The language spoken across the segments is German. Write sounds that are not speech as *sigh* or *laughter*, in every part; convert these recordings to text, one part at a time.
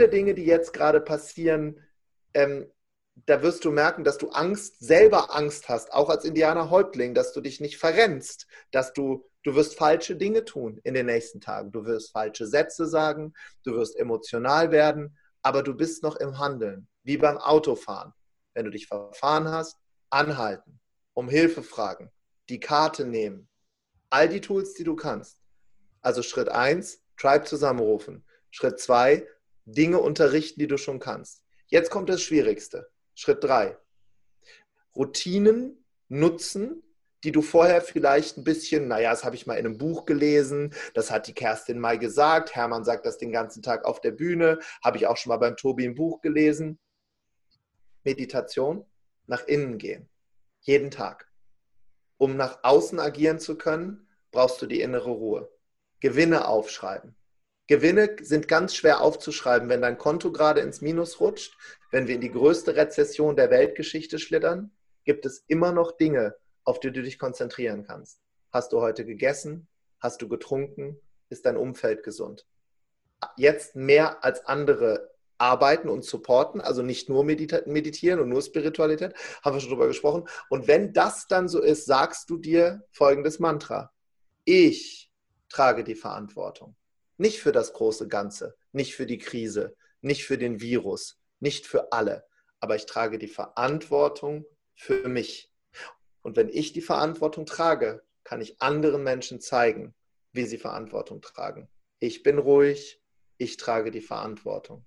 Viele Dinge, die jetzt gerade passieren, ähm, da wirst du merken, dass du Angst, selber Angst hast, auch als Indianer-Häuptling, dass du dich nicht verrennst, dass du, du wirst falsche Dinge tun in den nächsten Tagen. Du wirst falsche Sätze sagen, du wirst emotional werden, aber du bist noch im Handeln, wie beim Autofahren. Wenn du dich verfahren hast, anhalten, um Hilfe fragen, die Karte nehmen, all die Tools, die du kannst. Also Schritt 1, Tribe zusammenrufen. Schritt 2, Dinge unterrichten, die du schon kannst. Jetzt kommt das Schwierigste. Schritt drei. Routinen nutzen, die du vorher vielleicht ein bisschen, naja, das habe ich mal in einem Buch gelesen, das hat die Kerstin mal gesagt, Hermann sagt das den ganzen Tag auf der Bühne, habe ich auch schon mal beim Tobi im Buch gelesen. Meditation, nach innen gehen, jeden Tag. Um nach außen agieren zu können, brauchst du die innere Ruhe. Gewinne aufschreiben. Gewinne sind ganz schwer aufzuschreiben, wenn dein Konto gerade ins Minus rutscht, wenn wir in die größte Rezession der Weltgeschichte schlittern, gibt es immer noch Dinge, auf die du dich konzentrieren kannst. Hast du heute gegessen? Hast du getrunken? Ist dein Umfeld gesund? Jetzt mehr als andere arbeiten und supporten, also nicht nur meditieren und nur Spiritualität, haben wir schon drüber gesprochen. Und wenn das dann so ist, sagst du dir folgendes Mantra. Ich trage die Verantwortung. Nicht für das große Ganze, nicht für die Krise, nicht für den Virus, nicht für alle. Aber ich trage die Verantwortung für mich. Und wenn ich die Verantwortung trage, kann ich anderen Menschen zeigen, wie sie Verantwortung tragen. Ich bin ruhig, ich trage die Verantwortung.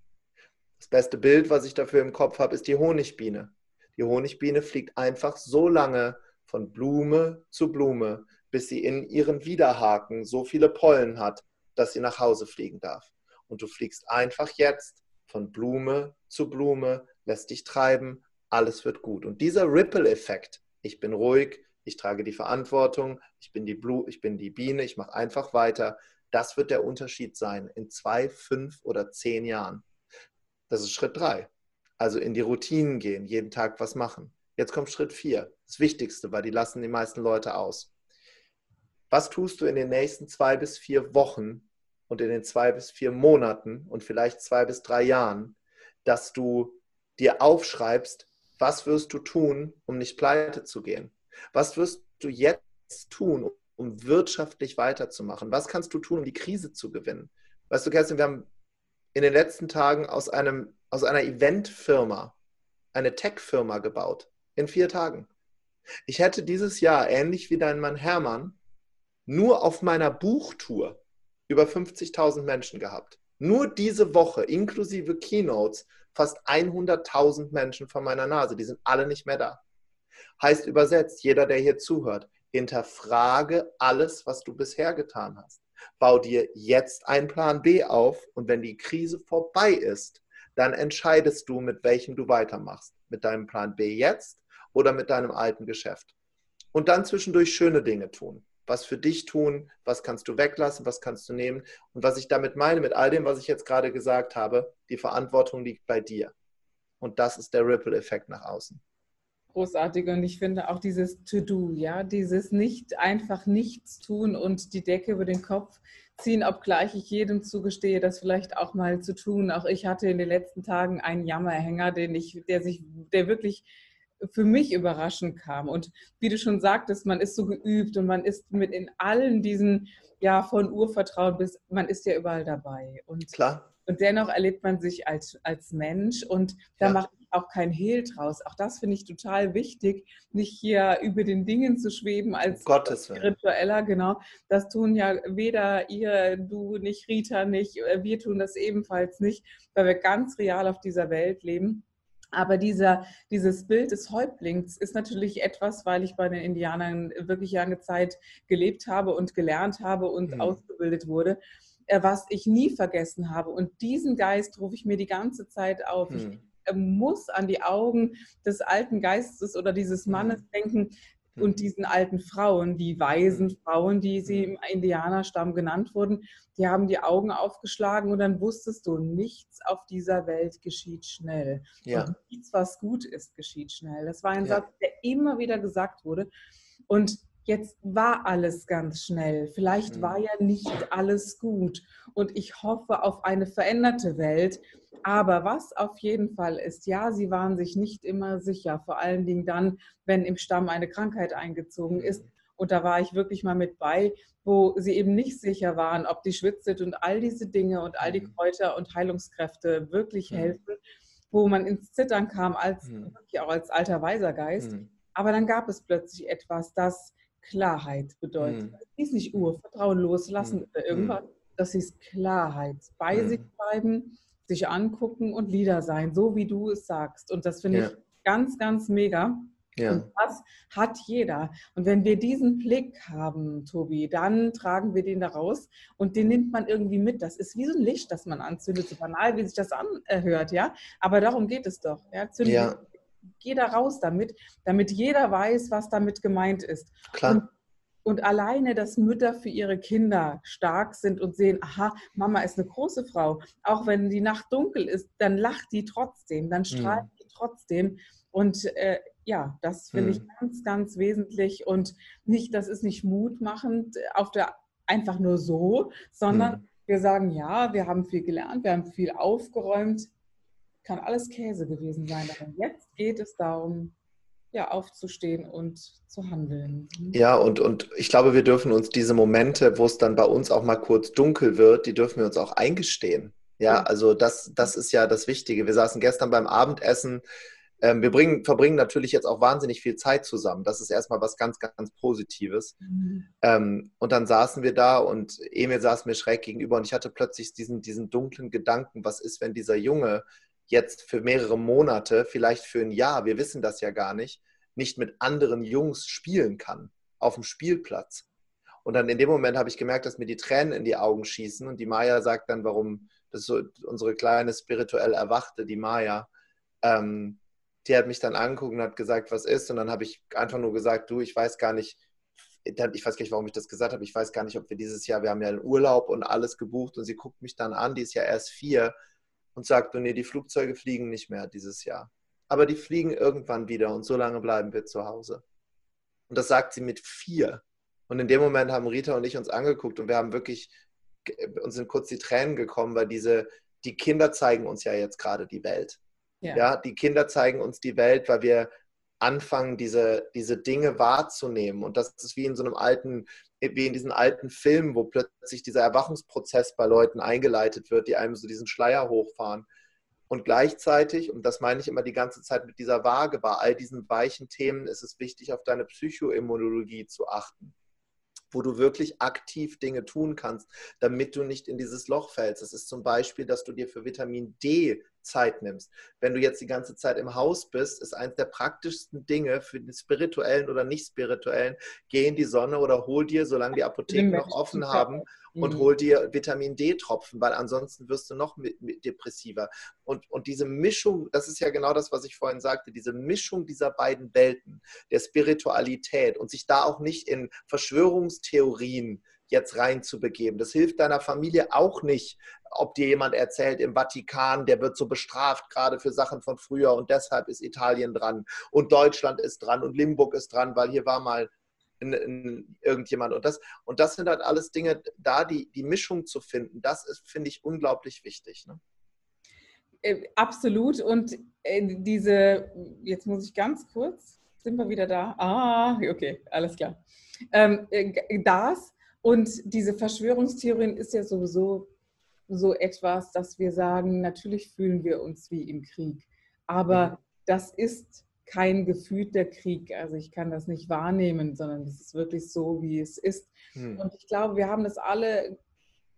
Das beste Bild, was ich dafür im Kopf habe, ist die Honigbiene. Die Honigbiene fliegt einfach so lange von Blume zu Blume, bis sie in ihren Widerhaken so viele Pollen hat, dass sie nach Hause fliegen darf. Und du fliegst einfach jetzt von Blume zu Blume, lässt dich treiben, alles wird gut. Und dieser Ripple-Effekt, ich bin ruhig, ich trage die Verantwortung, ich bin die, Blu ich bin die Biene, ich mache einfach weiter, das wird der Unterschied sein in zwei, fünf oder zehn Jahren. Das ist Schritt drei. Also in die Routinen gehen, jeden Tag was machen. Jetzt kommt Schritt vier, das Wichtigste, weil die lassen die meisten Leute aus. Was tust du in den nächsten zwei bis vier Wochen und in den zwei bis vier Monaten und vielleicht zwei bis drei Jahren, dass du dir aufschreibst, was wirst du tun, um nicht pleite zu gehen? Was wirst du jetzt tun, um wirtschaftlich weiterzumachen? Was kannst du tun, um die Krise zu gewinnen? Weißt du, Kerstin, wir haben in den letzten Tagen aus, einem, aus einer Eventfirma eine Tech-Firma gebaut. In vier Tagen. Ich hätte dieses Jahr, ähnlich wie dein Mann Hermann, nur auf meiner Buchtour über 50.000 Menschen gehabt. Nur diese Woche, inklusive Keynotes, fast 100.000 Menschen vor meiner Nase. Die sind alle nicht mehr da. Heißt übersetzt, jeder, der hier zuhört, hinterfrage alles, was du bisher getan hast. Bau dir jetzt einen Plan B auf und wenn die Krise vorbei ist, dann entscheidest du, mit welchem du weitermachst. Mit deinem Plan B jetzt oder mit deinem alten Geschäft. Und dann zwischendurch schöne Dinge tun was für dich tun, was kannst du weglassen, was kannst du nehmen. Und was ich damit meine, mit all dem, was ich jetzt gerade gesagt habe, die Verantwortung liegt bei dir. Und das ist der Ripple-Effekt nach außen. Großartig und ich finde auch dieses To-Do, ja, dieses nicht einfach nichts tun und die Decke über den Kopf ziehen, obgleich ich jedem zugestehe, das vielleicht auch mal zu tun. Auch ich hatte in den letzten Tagen einen Jammerhänger, den ich, der sich, der wirklich für mich überraschend kam. Und wie du schon sagtest, man ist so geübt und man ist mit in allen diesen, ja, von Urvertrauen bis, man ist ja überall dabei. Und, Klar. Und dennoch erlebt man sich als, als Mensch und da ja. macht auch kein Hehl draus. Auch das finde ich total wichtig, nicht hier über den Dingen zu schweben als Gottes Spiritueller, genau. Das tun ja weder ihr, du nicht, Rita nicht, wir tun das ebenfalls nicht, weil wir ganz real auf dieser Welt leben. Aber dieser, dieses Bild des Häuptlings ist natürlich etwas, weil ich bei den Indianern wirklich lange Zeit gelebt habe und gelernt habe und mhm. ausgebildet wurde. äh, was ich nie vergessen habe. Und diesen Geist rufe ich mir die ganze Zeit auf. Hm. Ich muss an die Augen des alten Geistes oder dieses Mannes hm. denken, und hm. diesen alten Frauen, die weisen hm. Frauen, die sie im Indianerstamm genannt wurden, die haben die Augen aufgeschlagen und dann wusstest du, nichts auf dieser Welt geschieht schnell. Ja. Und nichts, was gut ist, geschieht schnell. Das war ein ja. Satz, der immer wieder gesagt wurde. Und jetzt war alles ganz schnell. Vielleicht war hm. ja nicht alles gut. Und ich hoffe auf eine veränderte Welt. Aber was auf jeden Fall ist, ja, sie waren sich nicht immer sicher. Vor allen Dingen dann, wenn im Stamm eine Krankheit eingezogen ist. Und da war ich wirklich mal mit bei, wo sie eben nicht sicher waren, ob die Schwitzit und all diese Dinge und all die mhm. Kräuter und Heilungskräfte wirklich mhm. helfen, wo man ins Zittern kam, als mhm. wirklich auch als alter weiser Geist. Mhm. Aber dann gab es plötzlich etwas, das Klarheit bedeutet. Mhm. Das ist nicht Urvertrauen loslassen mhm. oder irgendwas, das ist Klarheit. Bei sich bleiben, sich angucken und Lieder sein, so wie du es sagst. Und das finde ja. ich ganz, ganz mega. Ja. Und das hat jeder. Und wenn wir diesen Blick haben, Tobi, dann tragen wir den da raus und den nimmt man irgendwie mit. Das ist wie so ein Licht, das man anzündet, so banal, wie sich das anhört, ja. Aber darum geht es doch. Ja? Zündet, ja. Geh da raus damit, damit jeder weiß, was damit gemeint ist. Klar. Und und alleine, dass Mütter für ihre Kinder stark sind und sehen, aha, Mama ist eine große Frau. Auch wenn die Nacht dunkel ist, dann lacht die trotzdem, dann strahlt mhm. die trotzdem. Und äh, ja, das finde mhm. ich ganz, ganz wesentlich. Und nicht, das ist nicht mutmachend auf der einfach nur so, sondern mhm. wir sagen, ja, wir haben viel gelernt, wir haben viel aufgeräumt. Kann alles Käse gewesen sein. Aber jetzt geht es darum, ja, aufzustehen und zu handeln. Mhm. Ja, und, und ich glaube, wir dürfen uns diese Momente, wo es dann bei uns auch mal kurz dunkel wird, die dürfen wir uns auch eingestehen. Ja, also das, das ist ja das Wichtige. Wir saßen gestern beim Abendessen. Ähm, wir bringen, verbringen natürlich jetzt auch wahnsinnig viel Zeit zusammen. Das ist erstmal was ganz, ganz Positives. Mhm. Ähm, und dann saßen wir da und Emil saß mir schräg gegenüber und ich hatte plötzlich diesen, diesen dunklen Gedanken, was ist, wenn dieser Junge jetzt für mehrere Monate, vielleicht für ein Jahr, wir wissen das ja gar nicht, nicht mit anderen Jungs spielen kann auf dem Spielplatz. Und dann in dem Moment habe ich gemerkt, dass mir die Tränen in die Augen schießen und die Maya sagt dann, warum, das ist so unsere kleine spirituell Erwachte, die Maya, ähm, die hat mich dann angeguckt und hat gesagt, was ist? Und dann habe ich einfach nur gesagt, du, ich weiß gar nicht, ich weiß gar nicht, warum ich das gesagt habe. Ich weiß gar nicht, ob wir dieses Jahr, wir haben ja einen Urlaub und alles gebucht und sie guckt mich dann an, die ist ja erst vier und sagt, nee, die Flugzeuge fliegen nicht mehr dieses Jahr. Aber die fliegen irgendwann wieder und so lange bleiben wir zu Hause. Und das sagt sie mit vier. Und in dem Moment haben Rita und ich uns angeguckt und wir haben wirklich, uns sind kurz die Tränen gekommen, weil diese, die Kinder zeigen uns ja jetzt gerade die Welt. Ja. ja, die Kinder zeigen uns die Welt, weil wir anfangen, diese, diese Dinge wahrzunehmen. Und das ist wie in so einem alten, wie in diesen alten Filmen, wo plötzlich dieser Erwachungsprozess bei Leuten eingeleitet wird, die einem so diesen Schleier hochfahren. Und gleichzeitig, und das meine ich immer die ganze Zeit mit dieser Waage, bei all diesen weichen Themen ist es wichtig, auf deine Psychoimmunologie zu achten wo du wirklich aktiv Dinge tun kannst, damit du nicht in dieses Loch fällst. Das ist zum Beispiel, dass du dir für Vitamin D Zeit nimmst. Wenn du jetzt die ganze Zeit im Haus bist, ist eines der praktischsten Dinge für den spirituellen oder nicht spirituellen, geh in die Sonne oder hol dir, solange die Apotheken noch offen haben, und mhm. hol dir Vitamin D-Tropfen, weil ansonsten wirst du noch depressiver. Und, und diese Mischung, das ist ja genau das, was ich vorhin sagte, diese Mischung dieser beiden Welten, der Spiritualität und sich da auch nicht in Verschwörungstheorien jetzt reinzubegeben. Das hilft deiner Familie auch nicht, ob dir jemand erzählt, im Vatikan, der wird so bestraft, gerade für Sachen von früher und deshalb ist Italien dran und Deutschland ist dran und Limburg ist dran, weil hier war mal in, in irgendjemand. Und das, und das sind halt alles Dinge, da die, die Mischung zu finden, das ist, finde ich, unglaublich wichtig. Ne? Äh, absolut. Und äh, diese, jetzt muss ich ganz kurz, sind wir wieder da? Ah, okay, alles klar. Ähm, äh, das und diese Verschwörungstheorien ist ja sowieso so etwas, dass wir sagen, natürlich fühlen wir uns wie im Krieg. Aber mhm. das ist kein gefühlter Krieg. Also ich kann das nicht wahrnehmen, sondern es ist wirklich so, wie es ist. Mhm. Und ich glaube, wir haben das alle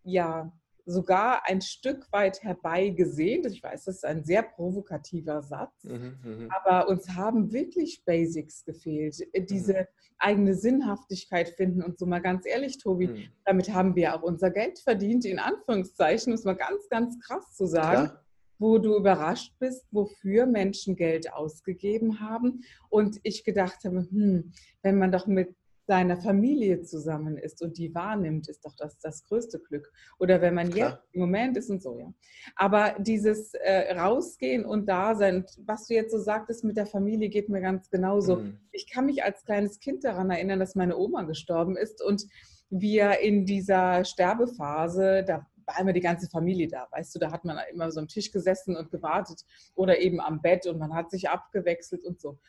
ja sogar ein Stück weit herbeigesehnt. Ich weiß, das ist ein sehr provokativer Satz, mhm, mhm. aber uns haben wirklich Basics gefehlt. Äh, diese mhm. eigene Sinnhaftigkeit finden und so mal ganz ehrlich, Tobi, mhm. damit haben wir auch unser Geld verdient, in Anführungszeichen, muss man ganz, ganz krass zu sagen. Klar wo du überrascht bist, wofür Menschen Geld ausgegeben haben. Und ich gedacht habe, hm, wenn man doch mit seiner Familie zusammen ist und die wahrnimmt, ist doch das das größte Glück. Oder wenn man Klar. jetzt im Moment ist und so, ja. Aber dieses äh, Rausgehen und Dasein, was du jetzt so sagtest mit der Familie, geht mir ganz genauso. Mhm. Ich kann mich als kleines Kind daran erinnern, dass meine Oma gestorben ist und wir in dieser Sterbephase, da war immer die ganze Familie da. Weißt du, da hat man immer so am Tisch gesessen und gewartet oder eben am Bett und man hat sich abgewechselt und so.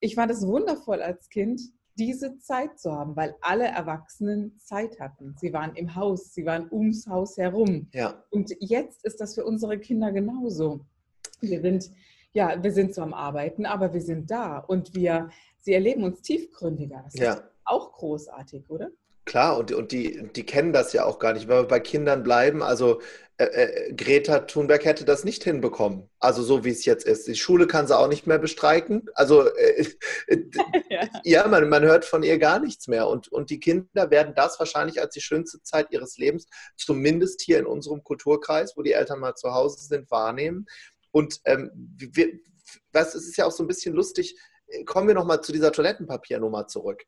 Ich fand es wundervoll als Kind, diese Zeit zu haben, weil alle Erwachsenen Zeit hatten. Sie waren im Haus, sie waren ums Haus herum. Ja. Und jetzt ist das für unsere Kinder genauso. Wir sind, ja, wir sind so am Arbeiten, aber wir sind da und wir, sie erleben uns tiefgründiger. Das ja. ist auch großartig, oder? Klar, und, und die, die kennen das ja auch gar nicht. Wenn wir bei Kindern bleiben, also äh, äh, Greta Thunberg hätte das nicht hinbekommen. Also so wie es jetzt ist. Die Schule kann sie auch nicht mehr bestreiken. Also äh, äh *laughs* ja, ja man, man hört von ihr gar nichts mehr. Und, und die Kinder werden das wahrscheinlich als die schönste Zeit ihres Lebens, zumindest hier in unserem Kulturkreis, wo die Eltern mal zu Hause sind, wahrnehmen. Und ähm, wir, was, es ist ja auch so ein bisschen lustig. Kommen wir nochmal zu dieser Toilettenpapiernummer zurück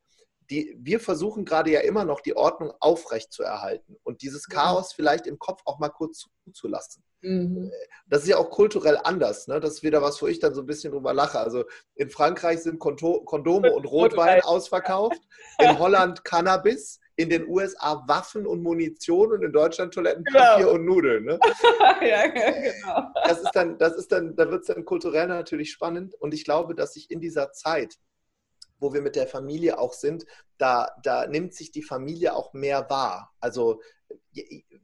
die, wir versuchen gerade ja immer noch die Ordnung aufrecht zu erhalten und dieses Chaos vielleicht im Kopf auch mal kurz zuzulassen. Mhm. Das ist ja auch kulturell anders. Ne? Das ist wieder was, wo ich dann so ein bisschen drüber lache. Also in Frankreich sind Kondome und Rotwein ausverkauft, *laughs* in Holland Cannabis, in den USA Waffen und Munition und in Deutschland Toilettenpapier genau. und Nudeln. Ne? *laughs* ja, genau. Das ist dann, das ist dann, da wird es dann kulturell natürlich spannend. Und ich glaube, dass sich in dieser Zeit wo wir mit der Familie auch sind, da, da nimmt sich die Familie auch mehr wahr. Also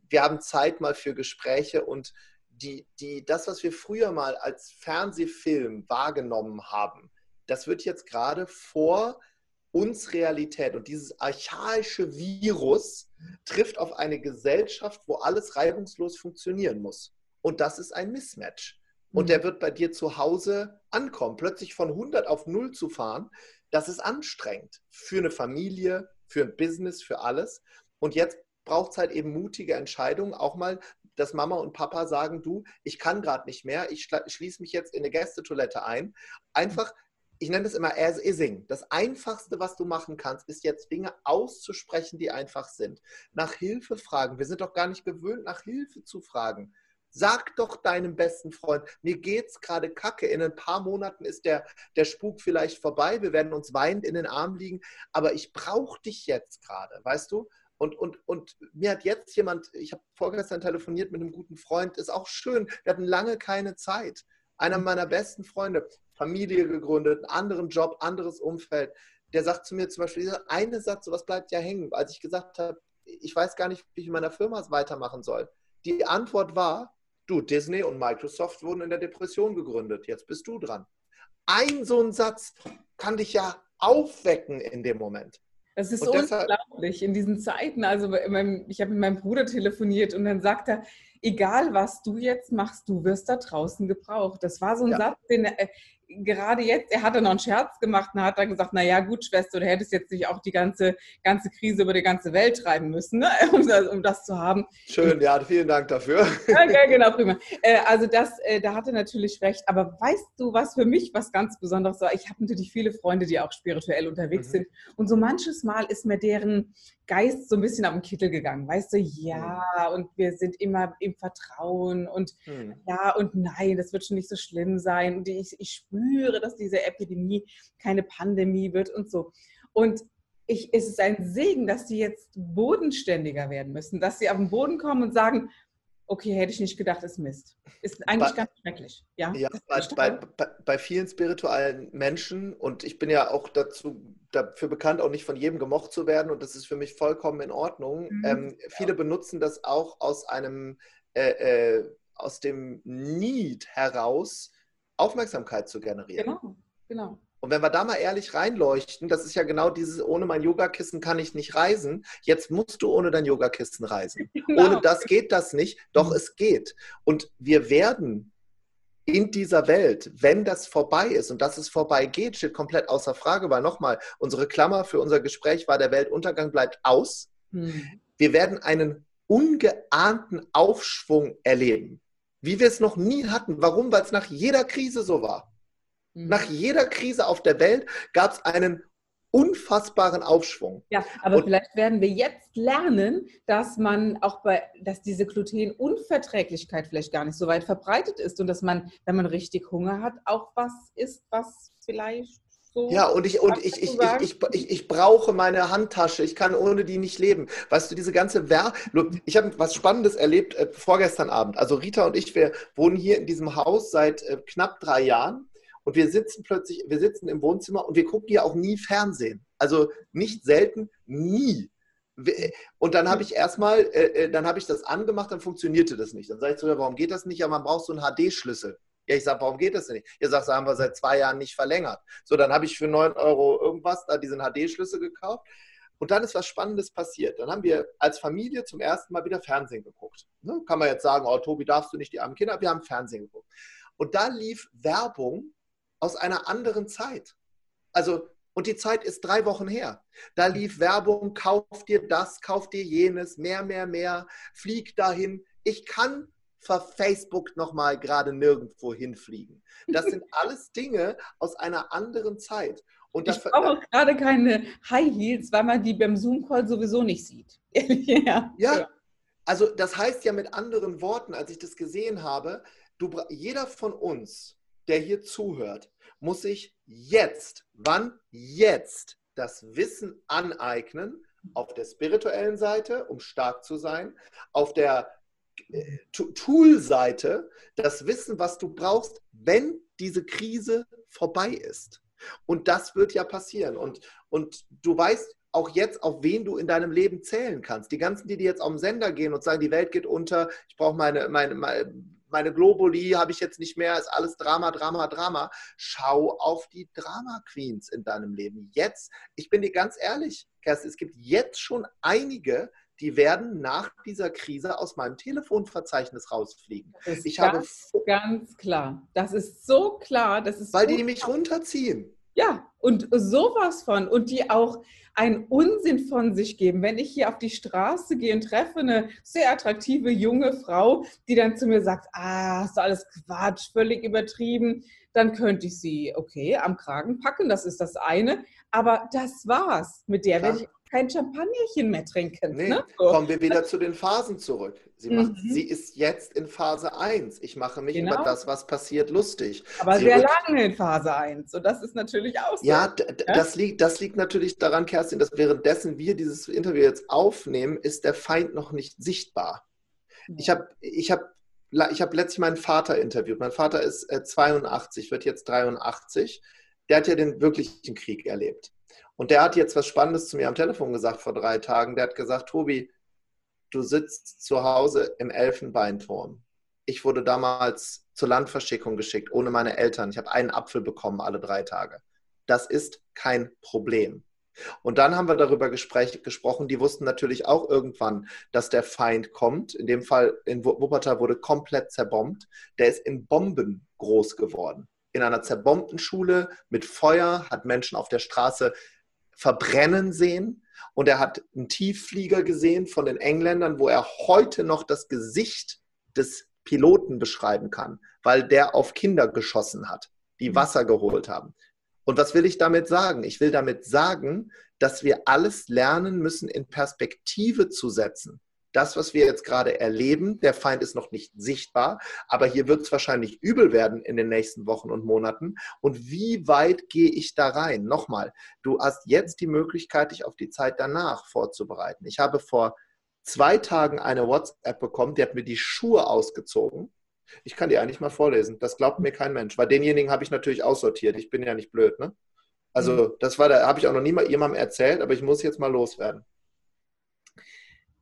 wir haben Zeit mal für Gespräche und die, die, das, was wir früher mal als Fernsehfilm wahrgenommen haben, das wird jetzt gerade vor uns Realität. Und dieses archaische Virus trifft auf eine Gesellschaft, wo alles reibungslos funktionieren muss. Und das ist ein Mismatch. Und der mhm. wird bei dir zu Hause ankommen. Plötzlich von 100 auf 0 zu fahren, das ist anstrengend für eine Familie, für ein Business, für alles. Und jetzt braucht es halt eben mutige Entscheidungen, auch mal, dass Mama und Papa sagen, du, ich kann gerade nicht mehr, ich schließe mich jetzt in eine Gästetoilette ein. Einfach, ich nenne das immer as ising. Das Einfachste, was du machen kannst, ist jetzt Dinge auszusprechen, die einfach sind. Nach Hilfe fragen. Wir sind doch gar nicht gewöhnt, nach Hilfe zu fragen. Sag doch deinem besten Freund, mir geht's gerade kacke. In ein paar Monaten ist der, der Spuk vielleicht vorbei. Wir werden uns weinend in den Armen liegen. Aber ich brauche dich jetzt gerade, weißt du? Und, und, und mir hat jetzt jemand, ich habe vorgestern telefoniert mit einem guten Freund, ist auch schön, wir hatten lange keine Zeit. Einer meiner besten Freunde, Familie gegründet, einen anderen Job, anderes Umfeld. Der sagt zu mir zum Beispiel, dieser eine Satz, sowas bleibt ja hängen, als ich gesagt habe, ich weiß gar nicht, wie ich in meiner Firma weitermachen soll. Die Antwort war, Du, Disney und Microsoft wurden in der Depression gegründet. Jetzt bist du dran. Ein so ein Satz kann dich ja aufwecken in dem Moment. Das ist und unglaublich in diesen Zeiten. Also ich habe mit meinem Bruder telefoniert und dann sagt er, egal was du jetzt machst, du wirst da draußen gebraucht. Das war so ein ja. Satz, den er, gerade jetzt, er hatte noch einen Scherz gemacht und hat dann gesagt, naja gut, Schwester, du hättest jetzt nicht auch die ganze, ganze Krise über die ganze Welt treiben müssen, ne? *laughs* um, das, um, das, zu haben. Schön, ja, vielen Dank dafür. *laughs* Ja, genau, prima. Äh, also das, äh, da hatte natürlich recht, aber weißt du, was für mich was ganz Besonderes war? Ich habe natürlich viele Freunde, die auch spirituell unterwegs mhm. sind und so manches Mal ist mir deren Geist so ein bisschen den Kittel gegangen, weißt du, ja, mhm. und wir sind immer im Vertrauen und mhm. ja und nein, das wird schon nicht so schlimm sein und ich, ich spüre, dass diese Epidemie keine Pandemie wird und so. Und ich, es ist ein Segen, dass sie jetzt bodenständiger werden müssen, dass sie auf den Boden kommen und sagen, okay, hätte ich nicht gedacht, ist Mist. Ist eigentlich bei, ganz schrecklich. Ja, ja bei, bei, bei, vielen spirituellen Menschen und ich bin ja auch dazu dafür bekannt, auch nicht von jedem gemocht zu werden und das ist für mich vollkommen in Ordnung. Mhm, ähm, viele benutzen das auch aus einem äh, äh, aus dem Need heraus, Aufmerksamkeit zu generieren. Genau, genau. Und wenn wir da mal ehrlich reinleuchten, das ist ja genau dieses, ohne mein Yogakissen kann ich nicht reisen. Jetzt musst du ohne dein Yogakissen reisen. *laughs* Genau. Ohne das geht das nicht, doch mhm. es geht. Und wir werden in dieser Welt, wenn das vorbei ist und dass es vorbei geht, steht komplett außer Frage, weil nochmal, unsere Klammer für unser Gespräch war, der Weltuntergang bleibt aus. Hm. Wir werden einen ungeahnten Aufschwung erleben, wie wir es noch nie hatten. Warum? Weil es nach jeder Krise so war. Hm. Nach jeder Krise auf der Welt gab es einen unfassbaren Aufschwung. Ja, aber und vielleicht werden wir jetzt lernen, dass man auch bei, dass diese Glutenunverträglichkeit vielleicht gar nicht so weit verbreitet ist und dass man, wenn man richtig Hunger hat, auch was isst, was vielleicht so. Ja, und ich, und ich, ich, ich, ich, ich, brauche meine Handtasche. Ich kann ohne die nicht leben. Weißt du, diese ganze Werbung. Ich habe was Spannendes erlebt äh, vorgestern Abend. Also Rita und ich, wir wohnen hier in diesem Haus seit äh, knapp drei Jahren. Und wir sitzen plötzlich, wir sitzen im Wohnzimmer und wir gucken ja auch nie Fernsehen. Also nicht selten, nie. Und dann habe ich erstmal, äh, äh, dann habe ich das angemacht, dann funktionierte das nicht. Dann sage ich so, ja, warum geht das nicht? Ja, man braucht so einen HD-Schlüssel. Ja, ich sage, warum geht das denn nicht? Ihr sagt, das haben wir seit zwei Jahren nicht verlängert. So, dann habe ich für 9 Euro irgendwas da diesen HD-Schlüssel gekauft. Und dann ist was Spannendes passiert. Dann haben wir als Familie zum ersten Mal wieder Fernsehen geguckt. Ne? Kann man jetzt sagen, oh Tobi, darfst du nicht die armen Kinder? Wir haben Fernsehen geguckt. Und da lief Werbung aus einer anderen Zeit. Also, und die Zeit ist drei Wochen her. Da lief Werbung, kauf dir das, kauf dir jenes, mehr, mehr, mehr, flieg dahin. Ich kann ver Facebook nochmal gerade nirgendwo hinfliegen. Das sind *laughs* alles Dinge aus einer anderen Zeit. Und ich brauche gerade keine High Heels, weil man die beim Zoom-Call sowieso nicht sieht. *laughs* ja. ja, also das heißt ja mit anderen Worten, als ich das gesehen habe, du, jeder von uns, der hier zuhört, muss sich jetzt, wann jetzt, das Wissen aneignen, auf der spirituellen Seite, um stark zu sein, auf der Tool-Seite, das Wissen, was du brauchst, wenn diese Krise vorbei ist. Und das wird ja passieren. Und, und du weißt auch jetzt, auf wen du in deinem Leben zählen kannst. Die ganzen, die, die jetzt auf den Sender gehen und sagen, die Welt geht unter, ich brauche meine, meine, meine meine Globuli habe ich jetzt nicht mehr, ist alles Drama, Drama, Drama. Schau auf die Drama Queens in deinem Leben. Jetzt, ich bin dir ganz ehrlich, Kerstin, es gibt jetzt schon einige, die werden nach dieser Krise aus meinem Telefonverzeichnis rausfliegen. Das ist ich ganz, habe ganz klar. Das ist so klar. Das ist weil so die mich klar. runterziehen. Ja, und sowas von. Und die auch einen Unsinn von sich geben. Wenn ich hier auf die Straße gehe und treffe eine sehr attraktive junge Frau, die dann zu mir sagt, ah, ist alles Quatsch, völlig übertrieben, dann könnte ich sie, okay, am Kragen packen, das ist das eine. Aber das war's. Mit der werde ich kein Champagnerchen mehr trinken. Nee, ne? so. Kommen wir wieder zu den Phasen zurück. Sie, macht, mhm. sie ist jetzt in Phase 1. Ich mache mich genau. über das, was passiert, lustig. Aber sie sehr lange in Phase 1. Und das ist natürlich auch so. Ja, ja, Das, liegt, das liegt natürlich daran, Kerstin, dass währenddessen wir dieses Interview jetzt aufnehmen, ist der Feind noch nicht sichtbar. Mhm. Ich habe ich hab, ich hab letztlich meinen Vater interviewt. Mein Vater ist 82, äh, wird jetzt 83. Der hat ja den wirklichen Krieg erlebt. Und der hat jetzt was Spannendes zu mir am Telefon gesagt vor drei Tagen. Der hat gesagt, Tobi, du sitzt zu Hause im Elfenbeinturm. Ich wurde damals zur Landverschickung geschickt, ohne meine Eltern. Ich habe einen Apfel bekommen alle drei Tage. Das ist kein Problem. Und dann haben wir darüber gespräch, gesprochen. Die wussten natürlich auch irgendwann, dass der Feind kommt. In dem Fall in Wuppertal wurde komplett zerbombt. Der ist in Bomben groß geworden. In einer zerbombten Schule mit Feuer hat Menschen auf der Straße verbrennen sehen. Und er hat einen Tiefflieger gesehen von den Engländern, wo er heute noch das Gesicht des Piloten beschreiben kann, weil der auf Kinder geschossen hat, die mhm. Wasser geholt haben. Und was will ich damit sagen? Ich will damit sagen, dass wir alles lernen müssen, in Perspektive zu setzen das, was wir jetzt gerade erleben, der Feind ist noch nicht sichtbar, aber hier wird es wahrscheinlich übel werden in den nächsten Wochen und Monaten. Und wie weit gehe ich da rein? Nochmal, du hast jetzt die Möglichkeit, dich auf die Zeit danach vorzubereiten. Ich habe vor zwei Tagen eine WhatsApp bekommen, die hat mir die Schuhe ausgezogen. Ich kann die eigentlich mal vorlesen. Das glaubt mir kein Mensch. Weil denjenigen habe ich natürlich aussortiert. Ich bin ja nicht blöd, ne? Also, mhm. das war da, habe ich auch noch nie mal jemandem erzählt, aber ich muss jetzt mal loswerden.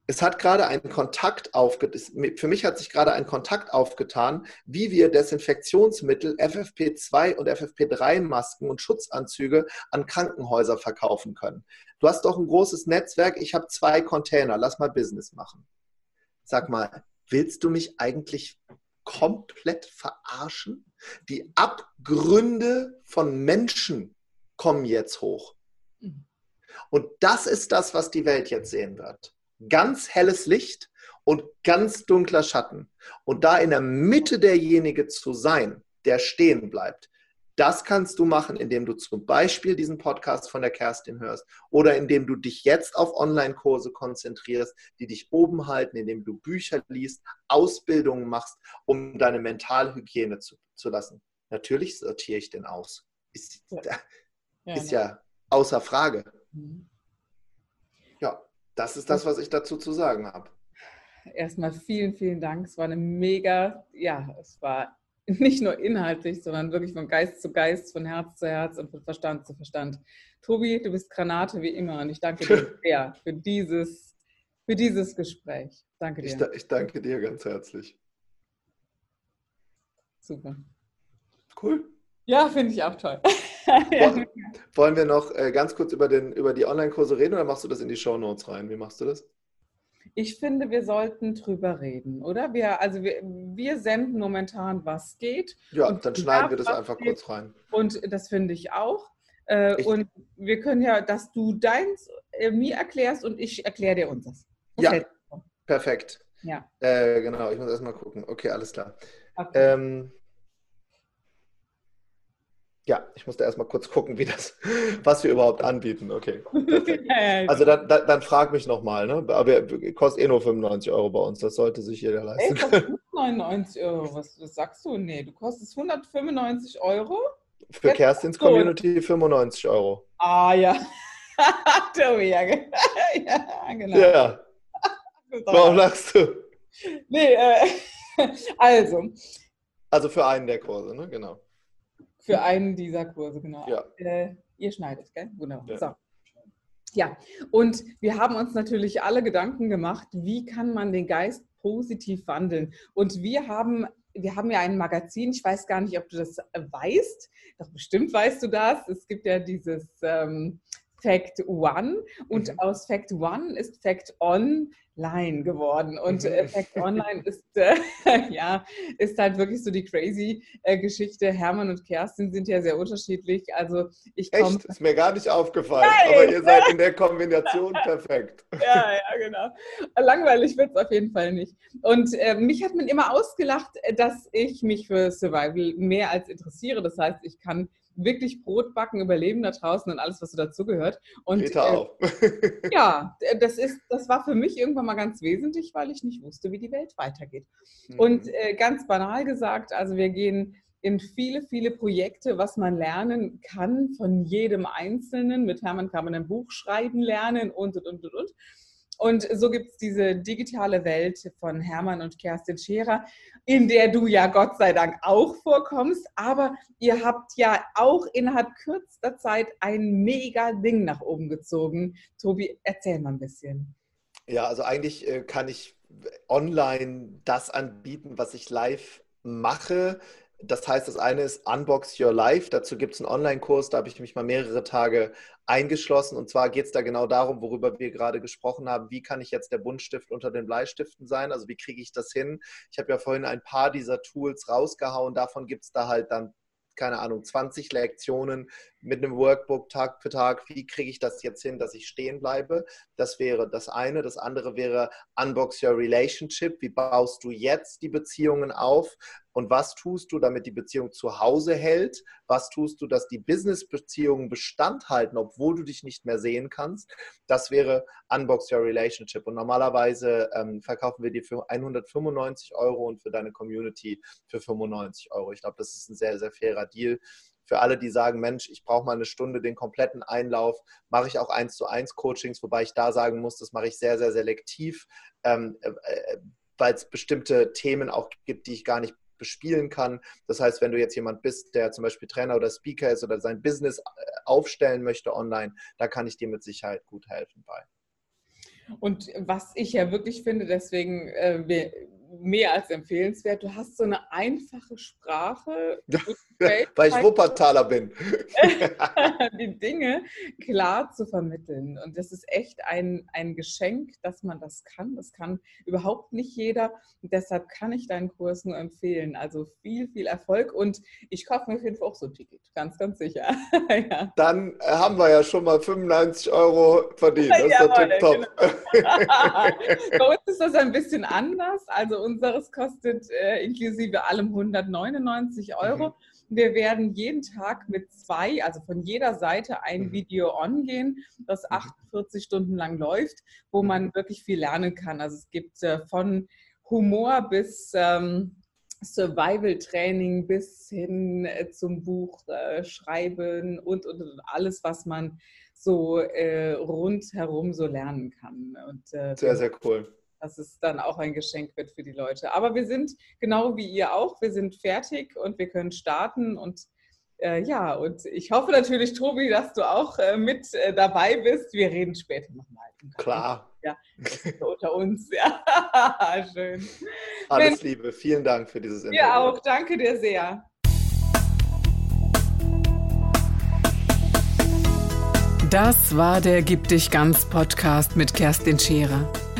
Es hat gerade ein Kontakt aufgetan, für mich hat sich gerade ein Kontakt aufgetan, wie wir Desinfektionsmittel, FFP2 und FFP3-Masken und Schutzanzüge an Krankenhäuser verkaufen können. Du hast doch ein großes Netzwerk, ich habe zwei Container, lass mal Business machen. Sag mal, willst du mich eigentlich komplett verarschen? Die Abgründe von Menschen kommen jetzt hoch. Mhm. Und das ist das, was die Welt jetzt sehen wird ganz helles Licht und ganz dunkler Schatten. Und da in der Mitte derjenige zu sein, der stehen bleibt, das kannst du machen, indem du zum Beispiel diesen Podcast von der Kerstin hörst oder indem du dich jetzt auf Online-Kurse konzentrierst, die dich oben halten, indem du Bücher liest, Ausbildungen machst, um deine Mentalhygiene zu, zu lassen. Natürlich sortiere ich den aus. Ist ja, ist ja außer Frage. Mhm. Das ist das, was ich dazu zu sagen habe. Erstmal vielen, vielen Dank. Es war eine mega, ja, es war nicht nur inhaltlich, sondern wirklich von Geist zu Geist, von Herz zu Herz und von Verstand zu Verstand. Tobi, du bist Granate wie immer und ich danke dir *laughs* sehr für dieses, für dieses Gespräch. Danke dir. Ich, ich danke dir ganz herzlich. Super. Cool. Ja, finde ich auch toll. *laughs* Wollen wir noch äh, ganz kurz über, den, über die Online-Kurse reden oder machst du das in die Show Notes rein? Wie machst du das? Ich finde, wir sollten drüber reden, oder? Wir, also wir, wir senden momentan, was geht. Ja, dann schneiden wir das einfach geht. kurz rein. Und das finde ich auch. Äh, ich und wir können ja, dass du deins äh, mir erklärst und ich erkläre dir unseres. ja, perfekt. Ja. Äh, genau, ich muss erstmal gucken. Okay, alles klar. Okay. Ähm, ja, ich musste erstmal kurz gucken, wie das, *laughs* was wir überhaupt anbieten. Okay. *laughs* Also dann, dann, dann frag mich nochmal, ne? Aber kostet eh nur 95 Euro bei uns, das sollte sich jeder leisten. Ey, 99 *laughs* Euro, was, was, sagst du? Nee, du kostest 195 Euro. Für Jetzt Kerstins Community 95 Euro. Ah ja. Tobi, ja, ja, genau. Ja. Warum lachst du? Nee, äh, also. Also für einen der Kurse, ne? Genau. Für einen dieser Kurse, genau. Ja. Äh, ihr schneidet, gell? Wunderbar. Ja. So. Ja, und wir haben uns natürlich alle Gedanken gemacht, wie kann man den Geist positiv wandeln? Und wir haben, wir haben ja ein Magazin, ich weiß gar nicht, ob du das weißt, doch bestimmt weißt du das. Es gibt ja dieses ähm, Fact One und mhm. aus Fact One ist Fact Online geworden und äh, mhm. Fact Online *laughs* ist äh, *laughs* ja ist halt wirklich so die crazy äh, Geschichte. Hermann und Kerstin sind ja sehr unterschiedlich. Also ich komme. Echt, ist mir gar nicht aufgefallen. Nein. Aber ihr seid in der *laughs* Kombination perfekt. Ja, ja, genau. Langweilig wird es auf jeden Fall nicht. Und äh, mich hat man immer ausgelacht, dass ich mich für Survival mehr als interessiere. Das heißt, ich kann wirklich Brot backen, überleben da draußen und alles, was so dazugehört. Und Peter äh, auch. *laughs* ja, das ist, das war für mich irgendwann mal ganz wesentlich, weil ich nicht wusste, wie die Welt weitergeht. Mhm. Und äh, ganz banal gesagt, also wir gehen in viele, viele Projekte, was man lernen kann von jedem Einzelnen. Mit Hermann kann man ein Buch schreiben lernen und, und, und, und, und. Und so gibt es diese digitale Welt von Hermann und Kerstin Scherer, in der du ja Gott sei Dank auch vorkommst. Aber ihr habt ja auch innerhalb kürzester Zeit ein mega Ding nach oben gezogen. Tobi, erzähl mal ein bisschen. Ja, also eigentlich äh, kann ich online das anbieten, was ich live mache. Das heißt, das eine ist Unbox Your Life. Dazu gibt es einen Online-Kurs, da habe ich mich mal mehrere Tage eingeschlossen. Und zwar geht es da genau darum, worüber wir gerade gesprochen haben. Wie kann ich jetzt der Buntstift unter den Bleistiften sein? Also wie kriege ich das hin? Ich habe ja vorhin ein paar dieser Tools rausgehauen. Davon gibt es da halt dann keine Ahnung, 20 Lektionen mit einem Workbook Tag für Tag. Wie kriege ich das jetzt hin, dass ich stehen bleibe? Das wäre das eine. Das andere wäre Unbox Your Relationship. Wie baust du jetzt die Beziehungen auf? Und was tust du, damit die Beziehung zu Hause hält? Was tust du, dass die Business-Beziehungen Bestand halten, obwohl du dich nicht mehr sehen kannst? Das wäre Unbox Your Relationship. Und normalerweise ähm, verkaufen wir die für 195 Euro und für deine Community für 95 Euro. Ich glaube, das ist ein sehr, sehr fairer Deal für alle, die sagen, Mensch, ich brauche mal eine Stunde den kompletten Einlauf, mache ich auch eins zu eins Coachings, wobei ich da sagen muss, das mache ich sehr, sehr selektiv, ähm, äh, äh weil es bestimmte Themen auch gibt, die ich gar nicht bespielen kann. Das heißt, wenn du jetzt jemand bist, der zum Beispiel Trainer oder Speaker ist oder sein Business äh, aufstellen möchte online, da kann ich dir mit Sicherheit gut helfen bei. Und was ich ja wirklich finde, deswegen äh, mehr als empfehlenswert. Du hast so eine einfache Sprache. *laughs* Weil ich Wuppertaler bin. *laughs* die Dinge klar zu vermitteln. Und das ist echt ein, ein Geschenk, dass man das kann. Das kann überhaupt nicht jeder. Und deshalb kann ich deinen Kurs nur empfehlen. Also viel, viel Erfolg. Und ich kaufe mir auf jeden Fall auch so ein Ticket. Ganz, ganz sicher. *laughs* ja. Dann äh, haben wir ja schon mal 95 Euro verdient. Das ist Jawohl, der top. Genau. Bei uns ist das ein bisschen anders. Also unseres kostet äh, inklusive allem 199 Euro. Mhm. Wir werden jeden Tag mit zwei, also von jeder Seite ein mhm. Video on gehen, das 48 mhm. Stunden lang läuft, wo mhm. man wirklich viel lernen kann. Also es gibt äh, von Humor bis ähm, Survival-Training bis hin äh, zum Buch äh, schreiben und, und, und, alles, was man so äh, rundherum so lernen kann. Und, äh, sehr, sehr cool dass es dann auch ein Geschenk wird für die Leute. Aber wir sind genau wie ihr auch, wir sind fertig und wir können starten und äh, ja, und ich hoffe natürlich, Tobi, dass du auch äh, mit äh, dabei bist. Wir reden später nochmal. Klar. Ja, unter uns. *laughs* Ja, schön. Alles Wenn, Liebe, vielen Dank für dieses Interview. Ja, auch. Danke dir sehr. Das war der Gib dich ganz Podcast mit Kerstin Scherer.